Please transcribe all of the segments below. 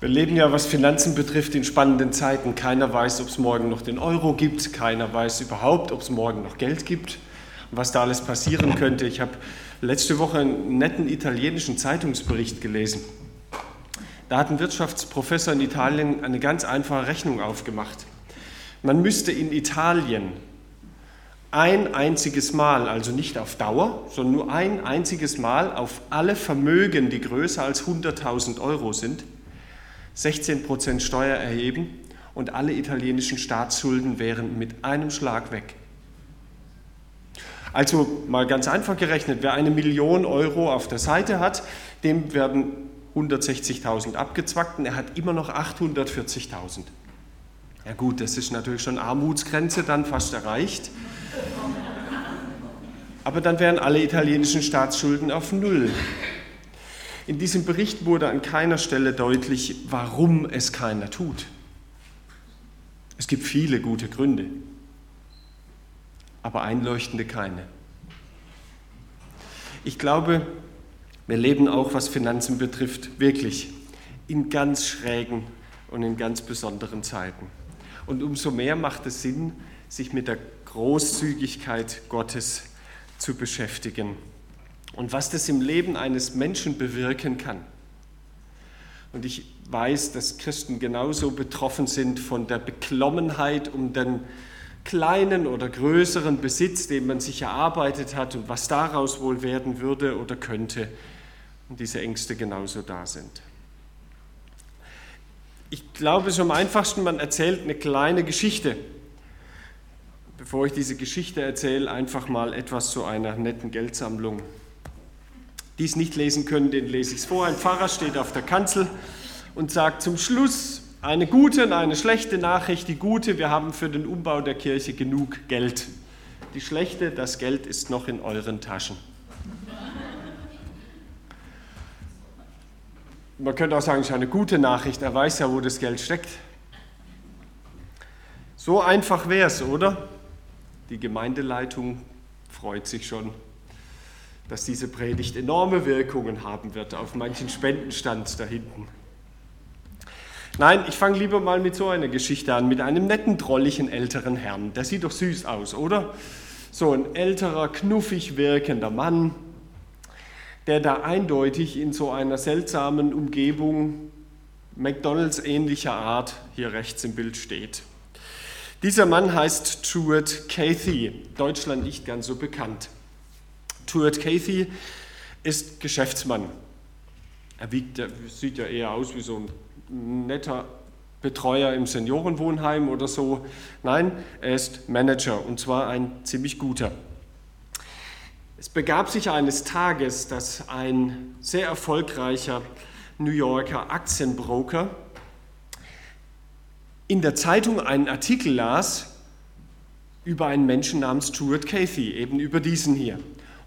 Wir leben ja, was Finanzen betrifft, in spannenden Zeiten. Keiner weiß, ob es morgen noch den Euro gibt. Keiner weiß überhaupt, ob es morgen noch Geld gibt was da alles passieren könnte. Ich habe letzte Woche einen netten italienischen Zeitungsbericht gelesen. Da hat ein Wirtschaftsprofessor in Italien eine ganz einfache Rechnung aufgemacht. Man müsste in Italien ein einziges Mal, also nicht auf Dauer, sondern nur ein einziges Mal auf alle Vermögen, die größer als 100.000 Euro sind, 16 Prozent Steuer erheben und alle italienischen Staatsschulden wären mit einem Schlag weg. Also mal ganz einfach gerechnet, wer eine Million Euro auf der Seite hat, dem werden 160.000 abgezwackt und er hat immer noch 840.000. Ja gut, das ist natürlich schon Armutsgrenze dann fast erreicht. Aber dann wären alle italienischen Staatsschulden auf Null. In diesem Bericht wurde an keiner Stelle deutlich, warum es keiner tut. Es gibt viele gute Gründe, aber einleuchtende keine. Ich glaube, wir leben auch, was Finanzen betrifft, wirklich in ganz schrägen und in ganz besonderen Zeiten. Und umso mehr macht es Sinn, sich mit der Großzügigkeit Gottes zu beschäftigen und was das im Leben eines Menschen bewirken kann. Und ich weiß, dass Christen genauso betroffen sind von der Beklommenheit um den kleinen oder größeren Besitz, den man sich erarbeitet hat und was daraus wohl werden würde oder könnte. Und diese Ängste genauso da sind. Ich glaube, es ist am einfachsten, man erzählt eine kleine Geschichte. Bevor ich diese Geschichte erzähle, einfach mal etwas zu einer netten Geldsammlung die es nicht lesen können, den lese ich es vor. Ein Pfarrer steht auf der Kanzel und sagt zum Schluss eine gute und eine schlechte Nachricht. Die gute, wir haben für den Umbau der Kirche genug Geld. Die schlechte, das Geld ist noch in euren Taschen. Man könnte auch sagen, es ist eine gute Nachricht, er weiß ja, wo das Geld steckt. So einfach wäre es, oder? Die Gemeindeleitung freut sich schon dass diese Predigt enorme Wirkungen haben wird auf manchen Spendenstand da hinten. Nein, ich fange lieber mal mit so einer Geschichte an, mit einem netten, drolligen älteren Herrn. Der sieht doch süß aus, oder? So ein älterer, knuffig wirkender Mann, der da eindeutig in so einer seltsamen Umgebung McDonalds ähnlicher Art hier rechts im Bild steht. Dieser Mann heißt Stuart Cathy, Deutschland nicht ganz so bekannt. Stuart Cathy ist Geschäftsmann. Er wiegt, sieht ja eher aus wie so ein netter Betreuer im Seniorenwohnheim oder so. Nein, er ist Manager und zwar ein ziemlich guter. Es begab sich eines Tages, dass ein sehr erfolgreicher New Yorker Aktienbroker in der Zeitung einen Artikel las über einen Menschen namens Stuart Cathy, eben über diesen hier.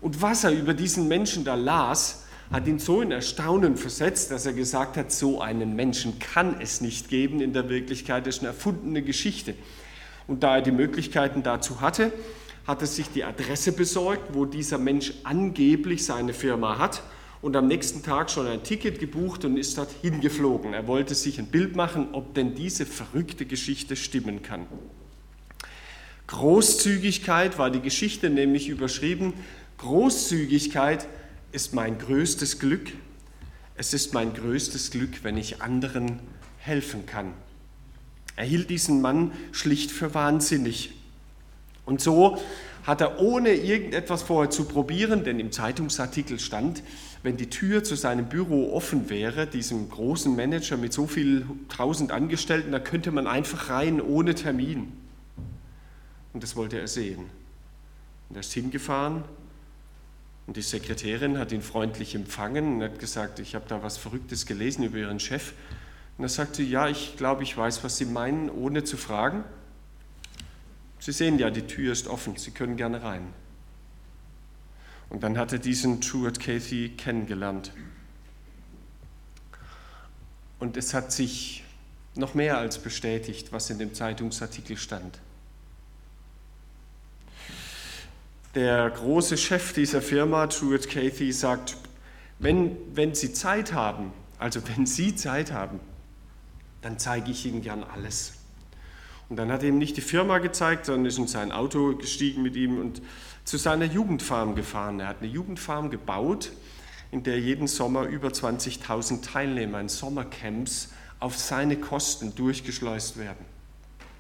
Und was er über diesen Menschen da las, hat ihn so in Erstaunen versetzt, dass er gesagt hat, so einen Menschen kann es nicht geben in der Wirklichkeit, das ist eine erfundene Geschichte. Und da er die Möglichkeiten dazu hatte, hat er sich die Adresse besorgt, wo dieser Mensch angeblich seine Firma hat und am nächsten Tag schon ein Ticket gebucht und ist dort hingeflogen. Er wollte sich ein Bild machen, ob denn diese verrückte Geschichte stimmen kann. Großzügigkeit war die Geschichte nämlich überschrieben Großzügigkeit ist mein größtes Glück. Es ist mein größtes Glück, wenn ich anderen helfen kann. Er hielt diesen Mann schlicht für wahnsinnig. Und so hat er ohne irgendetwas vorher zu probieren, denn im Zeitungsartikel stand, wenn die Tür zu seinem Büro offen wäre, diesem großen Manager mit so vielen tausend Angestellten, da könnte man einfach rein ohne Termin. Und das wollte er sehen. Und er ist hingefahren und die Sekretärin hat ihn freundlich empfangen und hat gesagt, ich habe da was Verrücktes gelesen über Ihren Chef. Und er sagte, ja, ich glaube, ich weiß, was Sie meinen, ohne zu fragen. Sie sehen ja, die Tür ist offen, Sie können gerne rein. Und dann hat er diesen Stuart Cathy kennengelernt. Und es hat sich noch mehr als bestätigt, was in dem Zeitungsartikel stand. Der große Chef dieser Firma, Truett Cathy, sagt, wenn, wenn Sie Zeit haben, also wenn Sie Zeit haben, dann zeige ich Ihnen gern alles. Und dann hat er ihm nicht die Firma gezeigt, sondern ist in sein Auto gestiegen mit ihm und zu seiner Jugendfarm gefahren. Er hat eine Jugendfarm gebaut, in der jeden Sommer über 20.000 Teilnehmer in Sommercamps auf seine Kosten durchgeschleust werden.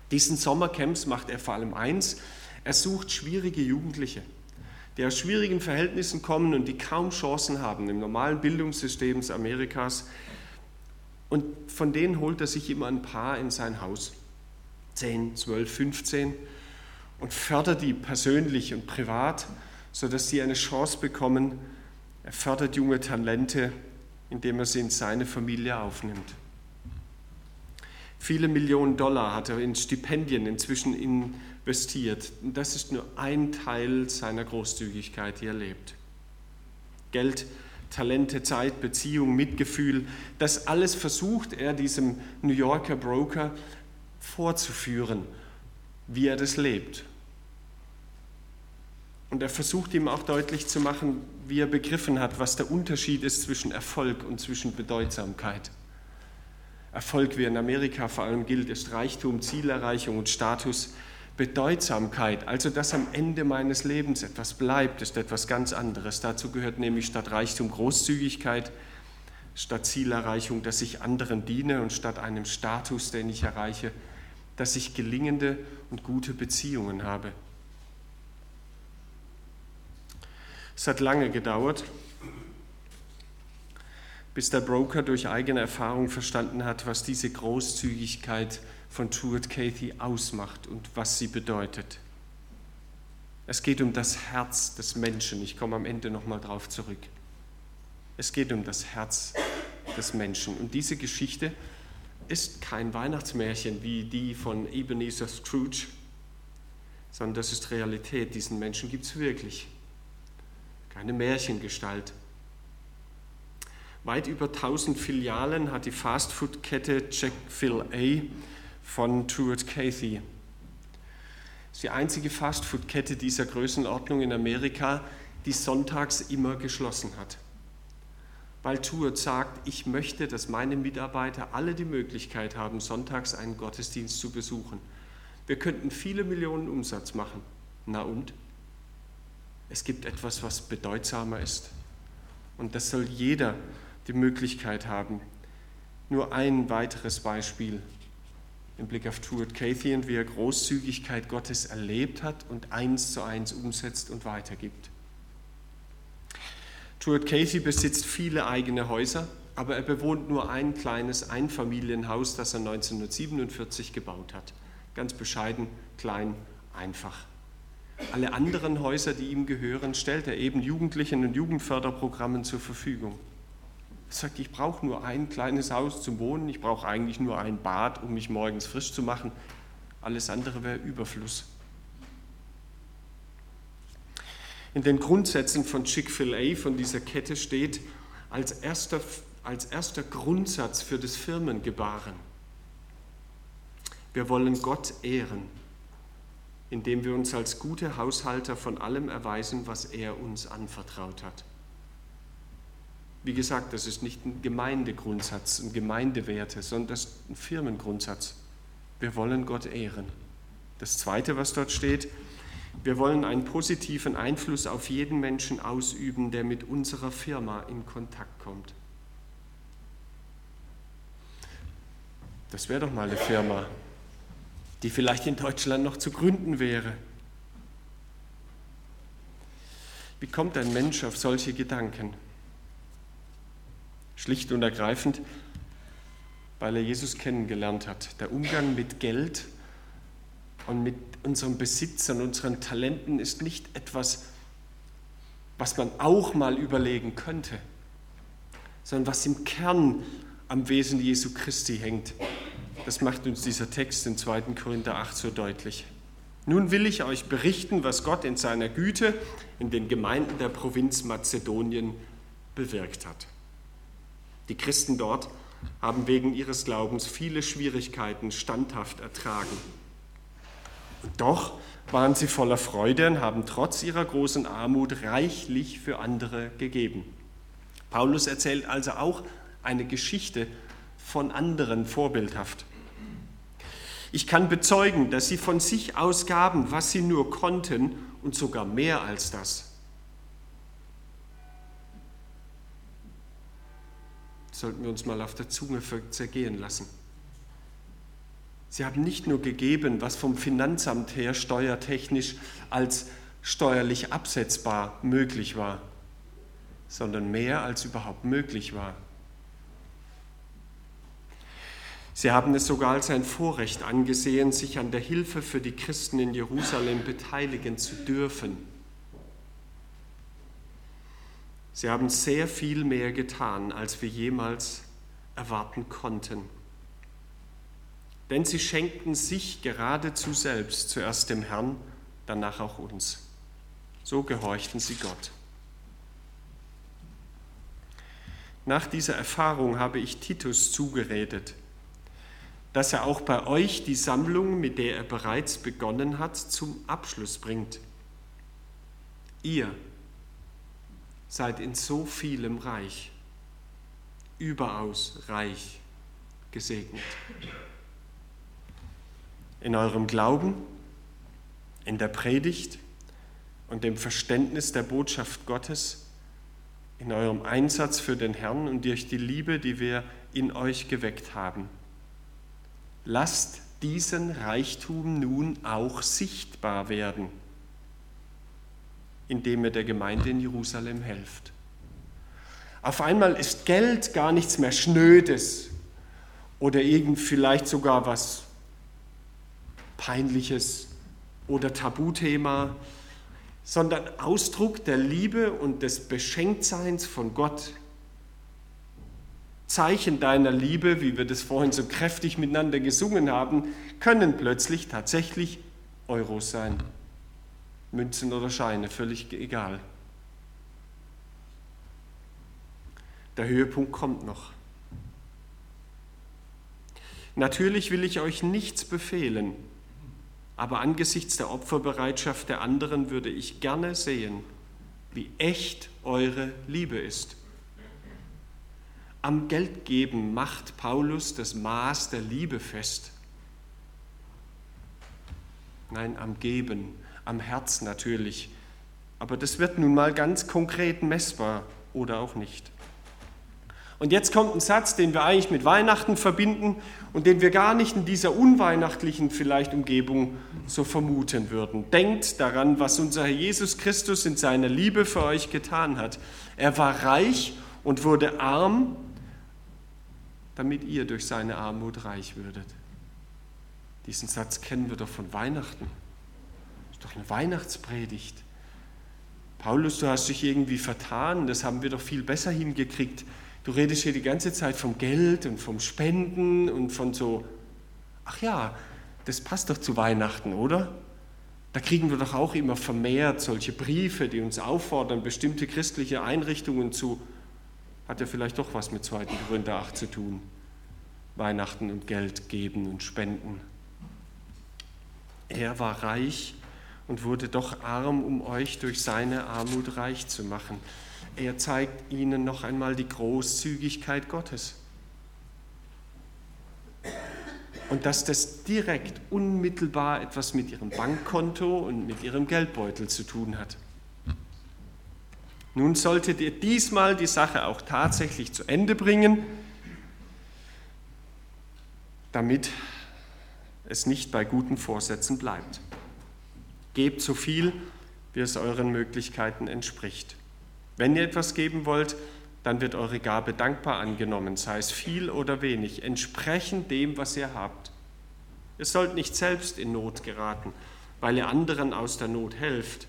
Diesen Sommercamps macht er vor allem eins, er sucht schwierige Jugendliche, die aus schwierigen Verhältnissen kommen und die kaum Chancen haben im normalen Bildungssystem Amerikas. Und von denen holt er sich immer ein paar in sein Haus, 10, 12, 15, und fördert die persönlich und privat, sodass sie eine Chance bekommen. Er fördert junge Talente, indem er sie in seine Familie aufnimmt. Viele Millionen Dollar hat er in Stipendien inzwischen investiert. Das ist nur ein Teil seiner Großzügigkeit, die er lebt. Geld, Talente, Zeit, Beziehung, Mitgefühl, das alles versucht er diesem New Yorker Broker vorzuführen, wie er das lebt. Und er versucht ihm auch deutlich zu machen, wie er begriffen hat, was der Unterschied ist zwischen Erfolg und zwischen Bedeutsamkeit. Erfolg, wie in Amerika vor allem gilt, ist Reichtum, Zielerreichung und Status. Bedeutsamkeit, also dass am Ende meines Lebens etwas bleibt, ist etwas ganz anderes. Dazu gehört nämlich statt Reichtum Großzügigkeit, statt Zielerreichung, dass ich anderen diene und statt einem Status, den ich erreiche, dass ich gelingende und gute Beziehungen habe. Es hat lange gedauert, bis der Broker durch eigene Erfahrung verstanden hat, was diese Großzügigkeit von Stuart Cathy ausmacht und was sie bedeutet. Es geht um das Herz des Menschen. Ich komme am Ende nochmal darauf zurück. Es geht um das Herz des Menschen. Und diese Geschichte ist kein Weihnachtsmärchen wie die von Ebenezer Scrooge, sondern das ist Realität. Diesen Menschen gibt es wirklich. Keine Märchengestalt. Weit über 1000 Filialen hat die Fastfood-Kette Chick-fil-A von Truett Cathy. Es ist die einzige Fastfood-Kette dieser Größenordnung in Amerika, die sonntags immer geschlossen hat. Weil Truett sagt, ich möchte, dass meine Mitarbeiter alle die Möglichkeit haben, sonntags einen Gottesdienst zu besuchen. Wir könnten viele Millionen Umsatz machen. Na und? Es gibt etwas, was bedeutsamer ist. Und das soll jeder die Möglichkeit haben. Nur ein weiteres Beispiel im Blick auf Stuart Cathy und wie er Großzügigkeit Gottes erlebt hat und eins zu eins umsetzt und weitergibt. Stuart Cathy besitzt viele eigene Häuser, aber er bewohnt nur ein kleines Einfamilienhaus, das er 1947 gebaut hat. Ganz bescheiden, klein, einfach. Alle anderen Häuser, die ihm gehören, stellt er eben Jugendlichen und Jugendförderprogrammen zur Verfügung. Er sagt, ich brauche nur ein kleines Haus zum Wohnen, ich brauche eigentlich nur ein Bad, um mich morgens frisch zu machen. Alles andere wäre Überfluss. In den Grundsätzen von Chick-fil-A, von dieser Kette, steht als erster, als erster Grundsatz für das Firmengebaren. Wir wollen Gott ehren, indem wir uns als gute Haushalter von allem erweisen, was er uns anvertraut hat. Wie gesagt, das ist nicht ein Gemeindegrundsatz, ein Gemeindewerte, sondern das ist ein Firmengrundsatz. Wir wollen Gott ehren. Das Zweite, was dort steht, wir wollen einen positiven Einfluss auf jeden Menschen ausüben, der mit unserer Firma in Kontakt kommt. Das wäre doch mal eine Firma, die vielleicht in Deutschland noch zu gründen wäre. Wie kommt ein Mensch auf solche Gedanken? Schlicht und ergreifend, weil er Jesus kennengelernt hat. Der Umgang mit Geld und mit unserem Besitz und unseren Talenten ist nicht etwas, was man auch mal überlegen könnte, sondern was im Kern am Wesen Jesu Christi hängt. Das macht uns dieser Text in 2. Korinther 8 so deutlich. Nun will ich euch berichten, was Gott in seiner Güte in den Gemeinden der Provinz Mazedonien bewirkt hat. Die Christen dort haben wegen ihres Glaubens viele Schwierigkeiten standhaft ertragen. Doch waren sie voller Freude und haben trotz ihrer großen Armut reichlich für andere gegeben. Paulus erzählt also auch eine Geschichte von anderen vorbildhaft. Ich kann bezeugen, dass sie von sich aus gaben, was sie nur konnten und sogar mehr als das. Sollten wir uns mal auf der Zunge zergehen lassen. Sie haben nicht nur gegeben, was vom Finanzamt her steuertechnisch als steuerlich absetzbar möglich war, sondern mehr als überhaupt möglich war. Sie haben es sogar als ein Vorrecht angesehen, sich an der Hilfe für die Christen in Jerusalem beteiligen zu dürfen. Sie haben sehr viel mehr getan, als wir jemals erwarten konnten. Denn sie schenkten sich geradezu selbst, zuerst dem Herrn, danach auch uns. So gehorchten sie Gott. Nach dieser Erfahrung habe ich Titus zugeredet, dass er auch bei euch die Sammlung, mit der er bereits begonnen hat, zum Abschluss bringt. Ihr seid in so vielem reich, überaus reich gesegnet. In eurem Glauben, in der Predigt und dem Verständnis der Botschaft Gottes, in eurem Einsatz für den Herrn und durch die Liebe, die wir in euch geweckt haben. Lasst diesen Reichtum nun auch sichtbar werden, indem ihr der Gemeinde in Jerusalem helft. Auf einmal ist Geld gar nichts mehr Schnödes oder irgend vielleicht sogar was Peinliches oder Tabuthema, sondern Ausdruck der Liebe und des Beschenktseins von Gott Zeichen deiner Liebe, wie wir das vorhin so kräftig miteinander gesungen haben, können plötzlich tatsächlich Euros sein. Münzen oder Scheine, völlig egal. Der Höhepunkt kommt noch. Natürlich will ich euch nichts befehlen, aber angesichts der Opferbereitschaft der anderen würde ich gerne sehen, wie echt eure Liebe ist. Am Geldgeben macht Paulus das Maß der Liebe fest. Nein, am Geben, am Herz natürlich. Aber das wird nun mal ganz konkret messbar oder auch nicht. Und jetzt kommt ein Satz, den wir eigentlich mit Weihnachten verbinden und den wir gar nicht in dieser unweihnachtlichen vielleicht Umgebung so vermuten würden. Denkt daran, was unser Herr Jesus Christus in seiner Liebe für euch getan hat. Er war reich und wurde arm, damit ihr durch seine Armut reich würdet. Diesen Satz kennen wir doch von Weihnachten. Doch eine Weihnachtspredigt. Paulus, du hast dich irgendwie vertan, das haben wir doch viel besser hingekriegt. Du redest hier die ganze Zeit vom Geld und vom Spenden und von so, ach ja, das passt doch zu Weihnachten, oder? Da kriegen wir doch auch immer vermehrt solche Briefe, die uns auffordern, bestimmte christliche Einrichtungen zu hat ja vielleicht doch was mit 2. Korinther 8 zu tun. Weihnachten und Geld geben und spenden. Er war reich und wurde doch arm, um euch durch seine Armut reich zu machen. Er zeigt ihnen noch einmal die Großzügigkeit Gottes. Und dass das direkt, unmittelbar etwas mit ihrem Bankkonto und mit ihrem Geldbeutel zu tun hat. Nun solltet ihr diesmal die Sache auch tatsächlich zu Ende bringen, damit es nicht bei guten Vorsätzen bleibt. Gebt so viel, wie es euren Möglichkeiten entspricht. Wenn ihr etwas geben wollt, dann wird eure Gabe dankbar angenommen, sei es viel oder wenig, entsprechend dem, was ihr habt. Ihr sollt nicht selbst in Not geraten, weil ihr anderen aus der Not helft,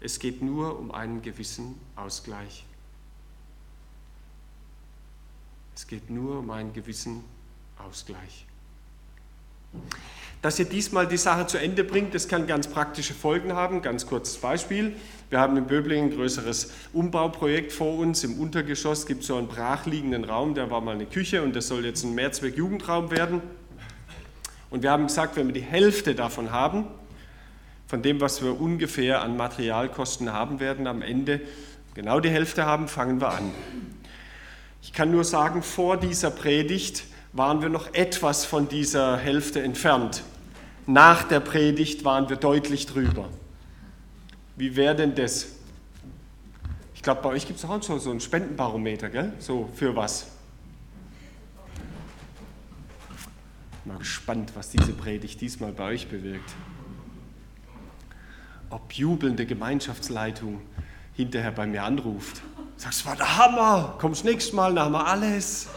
es geht nur um einen gewissen Ausgleich. Es geht nur um einen gewissen Ausgleich. Dass ihr diesmal die Sache zu Ende bringt, das kann ganz praktische Folgen haben. Ganz kurzes Beispiel. Wir haben in Böblingen ein größeres Umbauprojekt vor uns. Im Untergeschoss gibt es so einen brachliegenden Raum, der war mal eine Küche und das soll jetzt ein Mehrzweck-Jugendraum werden. Und wir haben gesagt, wenn wir die Hälfte davon haben, von dem, was wir ungefähr an Materialkosten haben werden, am Ende genau die Hälfte haben, fangen wir an. Ich kann nur sagen, vor dieser Predigt waren wir noch etwas von dieser Hälfte entfernt. Nach der Predigt waren wir deutlich drüber. Wie wäre denn das? Ich glaube, bei euch gibt es auch schon so ein Spendenbarometer, gell? So für was? Mal gespannt, was diese Predigt diesmal bei euch bewirkt. Ob jubelnde Gemeinschaftsleitung hinterher bei mir anruft. Sagst, war der Hammer, kommst nächstes Mal, dann haben wir alles.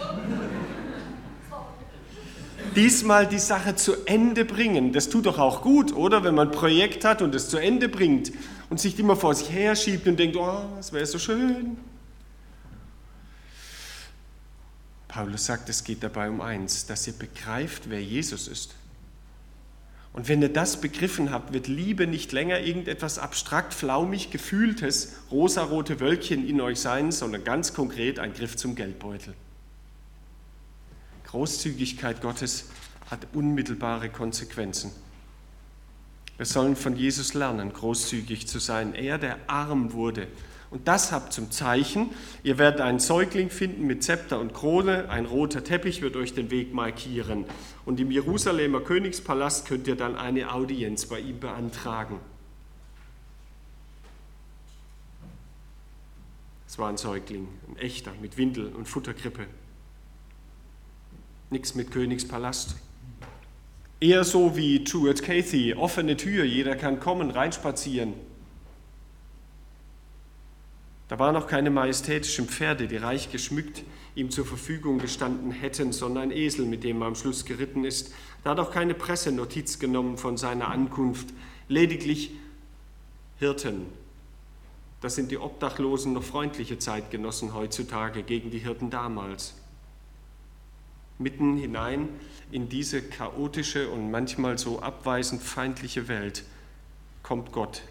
Diesmal die Sache zu Ende bringen, das tut doch auch gut, oder? Wenn man ein Projekt hat und es zu Ende bringt und sich immer vor sich her schiebt und denkt, oh, das wäre so schön. Paulus sagt, es geht dabei um eins, dass ihr begreift, wer Jesus ist. Und wenn ihr das begriffen habt, wird Liebe nicht länger irgendetwas abstrakt, flaumig gefühltes, rosarote Wölkchen in euch sein, sondern ganz konkret ein Griff zum Geldbeutel. Großzügigkeit Gottes hat unmittelbare Konsequenzen. Wir sollen von Jesus lernen, großzügig zu sein. Er, der arm wurde, und das habt zum Zeichen, ihr werdet einen Säugling finden mit Zepter und Krone, ein roter Teppich wird euch den Weg markieren. Und im Jerusalemer Königspalast könnt ihr dann eine Audienz bei ihm beantragen. Es war ein Säugling, ein echter, mit Windel und Futterkrippe. Nichts mit Königspalast. Eher so wie Stuart Cathy, offene Tür, jeder kann kommen, reinspazieren. Da waren noch keine majestätischen Pferde, die reich geschmückt ihm zur Verfügung gestanden hätten, sondern ein Esel, mit dem er am Schluss geritten ist. Da hat auch keine Presse Notiz genommen von seiner Ankunft, lediglich Hirten. Das sind die Obdachlosen noch freundliche Zeitgenossen heutzutage gegen die Hirten damals. Mitten hinein in diese chaotische und manchmal so abweisend feindliche Welt kommt Gott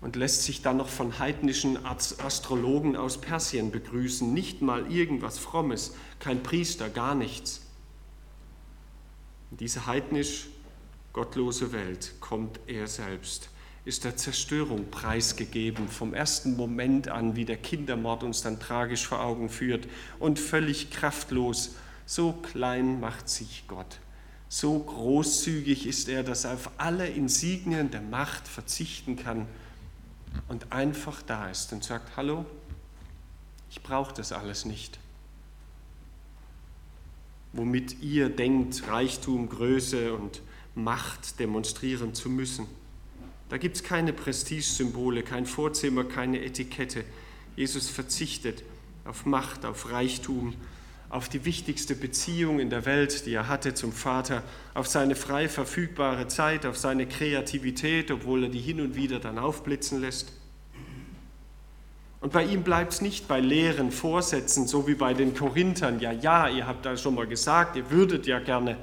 und lässt sich dann noch von heidnischen Astrologen aus Persien begrüßen. Nicht mal irgendwas Frommes, kein Priester, gar nichts. In diese heidnisch gottlose Welt kommt er selbst, ist der Zerstörung preisgegeben, vom ersten Moment an, wie der Kindermord uns dann tragisch vor Augen führt, und völlig kraftlos. So klein macht sich Gott. So großzügig ist er, dass er auf alle Insignien der Macht verzichten kann und einfach da ist und sagt, hallo, ich brauche das alles nicht. Womit ihr denkt, Reichtum, Größe und Macht demonstrieren zu müssen. Da gibt es keine Prestigesymbole, kein Vorzimmer, keine Etikette. Jesus verzichtet auf Macht, auf Reichtum, auf die wichtigste Beziehung in der Welt, die er hatte zum Vater, auf seine frei verfügbare Zeit, auf seine Kreativität, obwohl er die hin und wieder dann aufblitzen lässt. Und bei ihm bleibt es nicht bei leeren Vorsätzen, so wie bei den Korinthern. Ja, ja, ihr habt da schon mal gesagt, ihr würdet ja gerne.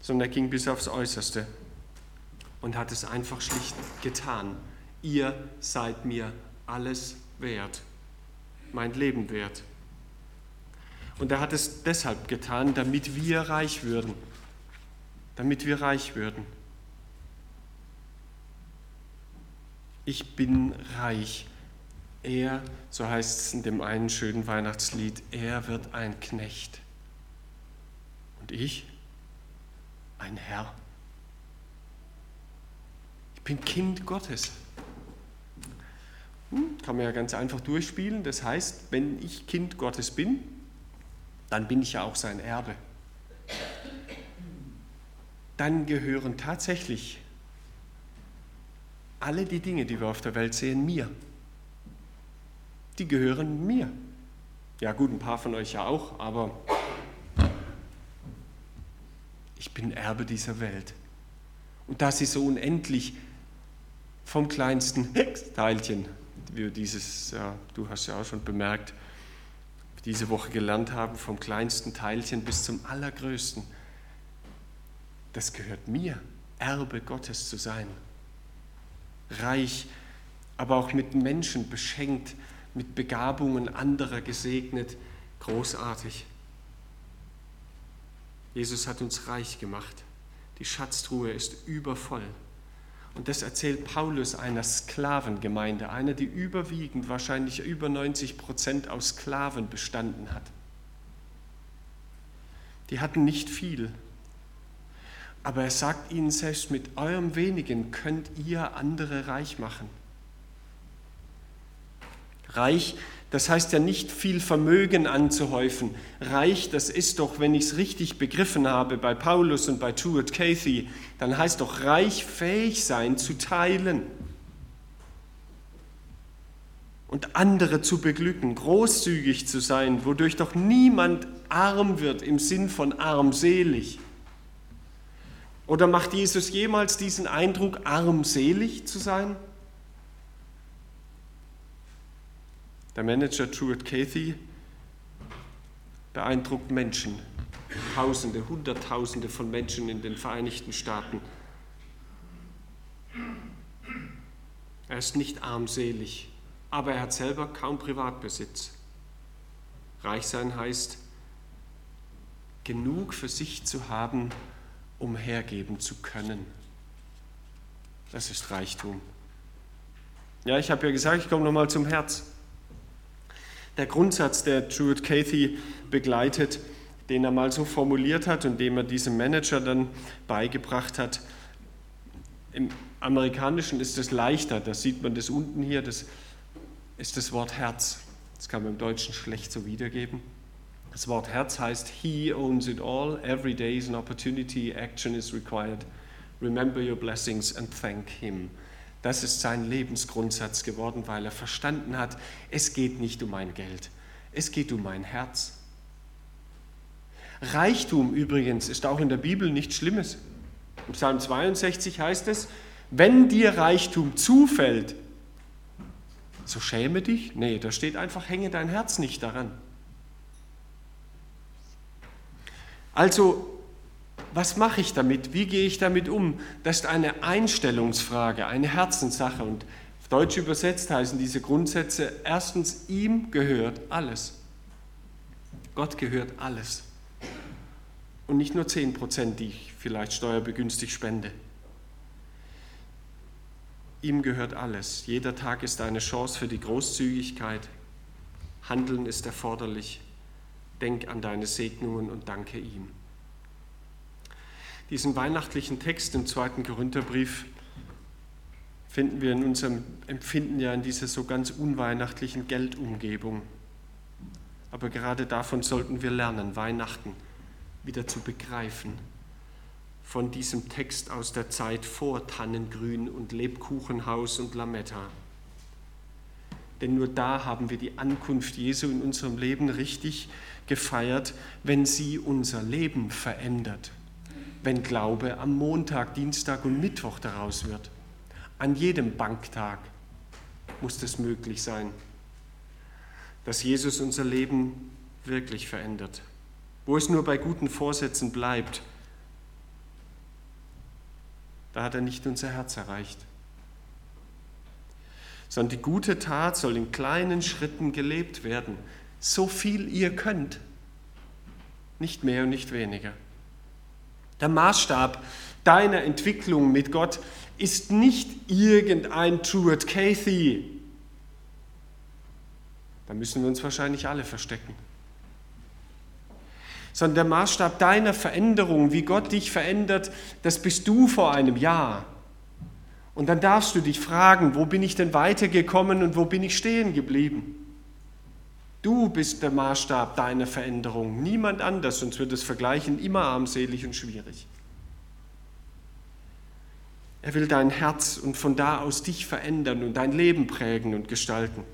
Sondern er ging bis aufs Äußerste und hat es einfach schlicht getan. Ihr seid mir alles wert mein Leben wert. Und er hat es deshalb getan, damit wir reich würden. Damit wir reich würden. Ich bin reich. Er, so heißt es in dem einen schönen Weihnachtslied, er wird ein Knecht. Und ich, ein Herr. Ich bin Kind Gottes. Hm, kann man ja ganz einfach durchspielen. Das heißt, wenn ich Kind Gottes bin, dann bin ich ja auch sein Erbe. Dann gehören tatsächlich alle die Dinge, die wir auf der Welt sehen, mir. Die gehören mir. Ja gut, ein paar von euch ja auch, aber ich bin Erbe dieser Welt. Und da sie so unendlich vom kleinsten Teilchen wir dieses, du hast ja auch schon bemerkt, diese Woche gelernt haben, vom kleinsten Teilchen bis zum allergrößten. Das gehört mir, Erbe Gottes zu sein. Reich, aber auch mit Menschen beschenkt, mit Begabungen anderer gesegnet, großartig. Jesus hat uns reich gemacht. Die Schatztruhe ist übervoll. Und das erzählt Paulus einer Sklavengemeinde, einer, die überwiegend, wahrscheinlich über 90 Prozent aus Sklaven bestanden hat. Die hatten nicht viel. Aber er sagt ihnen selbst, mit eurem wenigen könnt ihr andere reich machen. Reich das heißt ja nicht viel Vermögen anzuhäufen. Reich, das ist doch, wenn ich es richtig begriffen habe bei Paulus und bei Stuart Cathy, dann heißt doch reich fähig sein zu teilen und andere zu beglücken, großzügig zu sein, wodurch doch niemand arm wird im Sinn von armselig. Oder macht Jesus jemals diesen Eindruck, armselig zu sein? Der Manager Stuart Cathy beeindruckt Menschen, Tausende, Hunderttausende von Menschen in den Vereinigten Staaten. Er ist nicht armselig, aber er hat selber kaum Privatbesitz. Reich sein heißt, genug für sich zu haben, um hergeben zu können. Das ist Reichtum. Ja, ich habe ja gesagt, ich komme nochmal zum Herz der Grundsatz, der Stuart Cathy begleitet, den er mal so formuliert hat und den er diesem Manager dann beigebracht hat. Im Amerikanischen ist es leichter, da sieht man das unten hier, das ist das Wort Herz. Das kann man im Deutschen schlecht so wiedergeben. Das Wort Herz heißt, He owns it all, every day is an opportunity, action is required. Remember your blessings and thank Him. Das ist sein Lebensgrundsatz geworden, weil er verstanden hat, es geht nicht um mein Geld, es geht um mein Herz. Reichtum übrigens ist auch in der Bibel nichts Schlimmes. Im Psalm 62 heißt es, wenn dir Reichtum zufällt, so schäme dich. Nee, da steht einfach, hänge dein Herz nicht daran. Also was mache ich damit? Wie gehe ich damit um? Das ist eine Einstellungsfrage, eine Herzenssache. Und auf Deutsch übersetzt heißen diese Grundsätze, erstens, ihm gehört alles. Gott gehört alles. Und nicht nur 10 Prozent, die ich vielleicht steuerbegünstigt spende. Ihm gehört alles. Jeder Tag ist eine Chance für die Großzügigkeit. Handeln ist erforderlich. Denk an deine Segnungen und danke ihm. Diesen weihnachtlichen Text im zweiten Korintherbrief finden wir in unserem Empfinden ja in dieser so ganz unweihnachtlichen Geldumgebung. Aber gerade davon sollten wir lernen, Weihnachten wieder zu begreifen. Von diesem Text aus der Zeit vor Tannengrün und Lebkuchenhaus und Lametta. Denn nur da haben wir die Ankunft Jesu in unserem Leben richtig gefeiert, wenn sie unser Leben verändert wenn Glaube am Montag, Dienstag und Mittwoch daraus wird. An jedem Banktag muss das möglich sein, dass Jesus unser Leben wirklich verändert. Wo es nur bei guten Vorsätzen bleibt, da hat er nicht unser Herz erreicht. Sondern die gute Tat soll in kleinen Schritten gelebt werden, so viel ihr könnt, nicht mehr und nicht weniger. Der Maßstab deiner Entwicklung mit Gott ist nicht irgendein Truett Cathy. Da müssen wir uns wahrscheinlich alle verstecken. Sondern der Maßstab deiner Veränderung, wie Gott dich verändert, das bist du vor einem Jahr. Und dann darfst du dich fragen, wo bin ich denn weitergekommen und wo bin ich stehen geblieben? Du bist der Maßstab deiner Veränderung, niemand anders, sonst wird das Vergleichen immer armselig und schwierig. Er will dein Herz und von da aus dich verändern und dein Leben prägen und gestalten.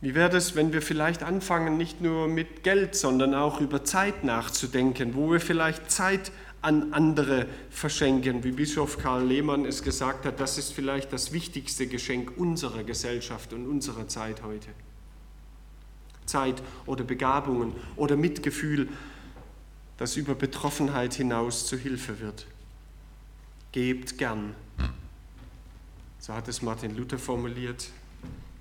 Wie wäre es, wenn wir vielleicht anfangen, nicht nur mit Geld, sondern auch über Zeit nachzudenken, wo wir vielleicht Zeit an andere verschenken. Wie Bischof Karl Lehmann es gesagt hat, das ist vielleicht das wichtigste Geschenk unserer Gesellschaft und unserer Zeit heute. Zeit oder Begabungen oder Mitgefühl, das über Betroffenheit hinaus zu Hilfe wird. Gebt gern. So hat es Martin Luther formuliert.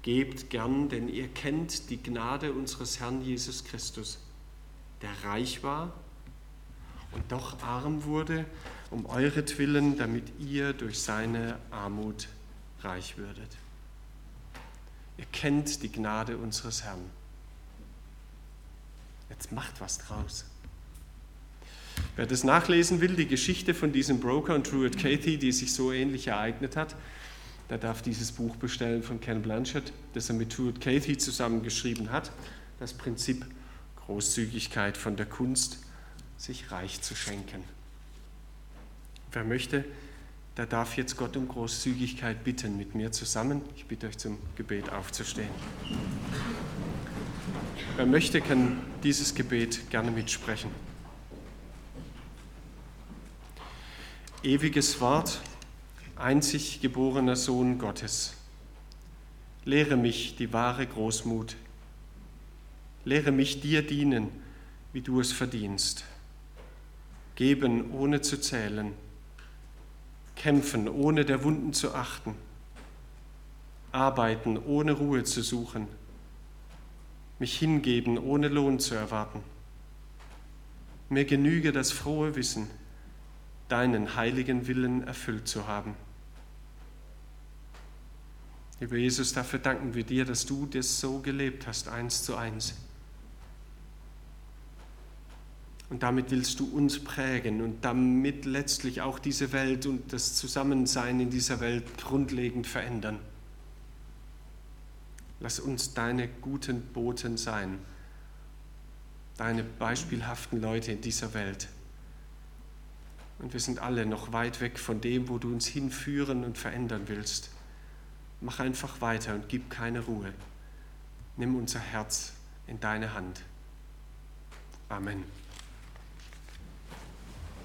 Gebt gern, denn ihr kennt die Gnade unseres Herrn Jesus Christus, der reich war und doch arm wurde um euretwillen, damit ihr durch seine Armut reich würdet. Ihr kennt die Gnade unseres Herrn. Jetzt macht was draus. Wer das nachlesen will, die Geschichte von diesem Broker und Druid Cathy, die sich so ähnlich ereignet hat, der darf dieses Buch bestellen von Ken Blanchard, das er mit Druid Cathy zusammengeschrieben hat. Das Prinzip Großzügigkeit von der Kunst, sich reich zu schenken. Wer möchte, der darf jetzt Gott um Großzügigkeit bitten mit mir zusammen. Ich bitte euch zum Gebet aufzustehen. Wer möchte, kann dieses Gebet gerne mitsprechen. Ewiges Wort, einzig geborener Sohn Gottes, lehre mich die wahre Großmut. Lehre mich dir dienen, wie du es verdienst. Geben ohne zu zählen, kämpfen ohne der Wunden zu achten, arbeiten ohne Ruhe zu suchen mich hingeben, ohne Lohn zu erwarten. Mir genüge das frohe Wissen, deinen heiligen Willen erfüllt zu haben. Lieber Jesus, dafür danken wir dir, dass du das so gelebt hast, eins zu eins. Und damit willst du uns prägen und damit letztlich auch diese Welt und das Zusammensein in dieser Welt grundlegend verändern. Lass uns deine guten Boten sein, deine beispielhaften Leute in dieser Welt. Und wir sind alle noch weit weg von dem, wo du uns hinführen und verändern willst. Mach einfach weiter und gib keine Ruhe. Nimm unser Herz in deine Hand. Amen.